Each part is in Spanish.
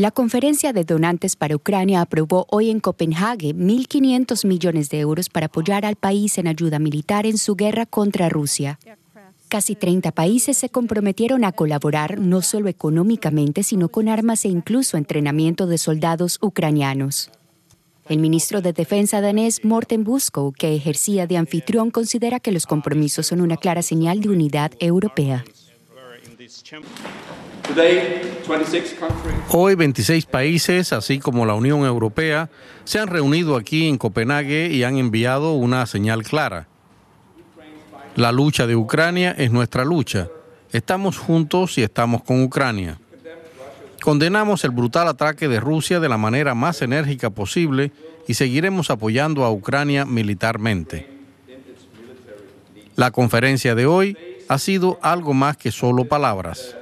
La conferencia de donantes para Ucrania aprobó hoy en Copenhague 1.500 millones de euros para apoyar al país en ayuda militar en su guerra contra Rusia. Casi 30 países se comprometieron a colaborar no solo económicamente, sino con armas e incluso entrenamiento de soldados ucranianos. El ministro de Defensa danés Morten Buskow, que ejercía de anfitrión, considera que los compromisos son una clara señal de unidad europea. Hoy 26 países, así como la Unión Europea, se han reunido aquí en Copenhague y han enviado una señal clara. La lucha de Ucrania es nuestra lucha. Estamos juntos y estamos con Ucrania. Condenamos el brutal ataque de Rusia de la manera más enérgica posible y seguiremos apoyando a Ucrania militarmente. La conferencia de hoy ha sido algo más que solo palabras.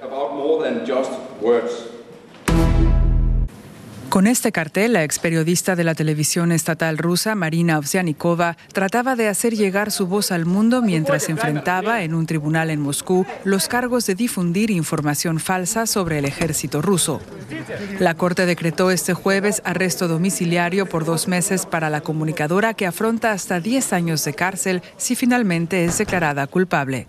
Con este cartel, la ex periodista de la televisión estatal rusa, Marina Ovsianikova, trataba de hacer llegar su voz al mundo mientras enfrentaba en un tribunal en Moscú los cargos de difundir información falsa sobre el ejército ruso. La Corte decretó este jueves arresto domiciliario por dos meses para la comunicadora que afronta hasta 10 años de cárcel si finalmente es declarada culpable.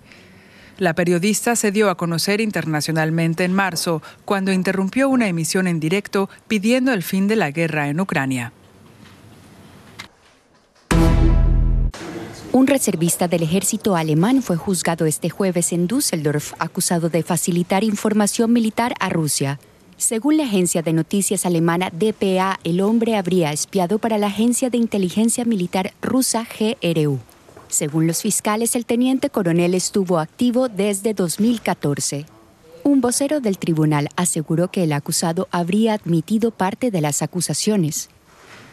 La periodista se dio a conocer internacionalmente en marzo, cuando interrumpió una emisión en directo pidiendo el fin de la guerra en Ucrania. Un reservista del ejército alemán fue juzgado este jueves en Düsseldorf acusado de facilitar información militar a Rusia. Según la agencia de noticias alemana DPA, el hombre habría espiado para la agencia de inteligencia militar rusa GRU. Según los fiscales, el teniente coronel estuvo activo desde 2014. Un vocero del tribunal aseguró que el acusado habría admitido parte de las acusaciones.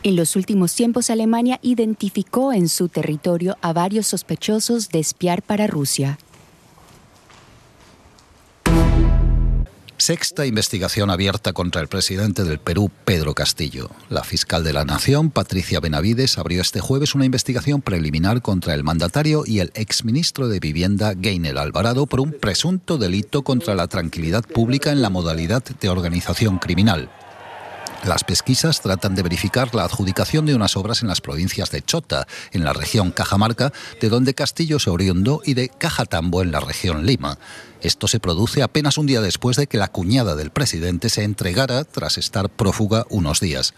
En los últimos tiempos, Alemania identificó en su territorio a varios sospechosos de espiar para Rusia. Sexta investigación abierta contra el presidente del Perú, Pedro Castillo. La fiscal de la Nación, Patricia Benavides, abrió este jueves una investigación preliminar contra el mandatario y el exministro de Vivienda, Gainer Alvarado, por un presunto delito contra la tranquilidad pública en la modalidad de organización criminal. Las pesquisas tratan de verificar la adjudicación de unas obras en las provincias de Chota, en la región Cajamarca, de donde Castillo se oriundó, y de Cajatambo, en la región Lima. Esto se produce apenas un día después de que la cuñada del presidente se entregara tras estar prófuga unos días.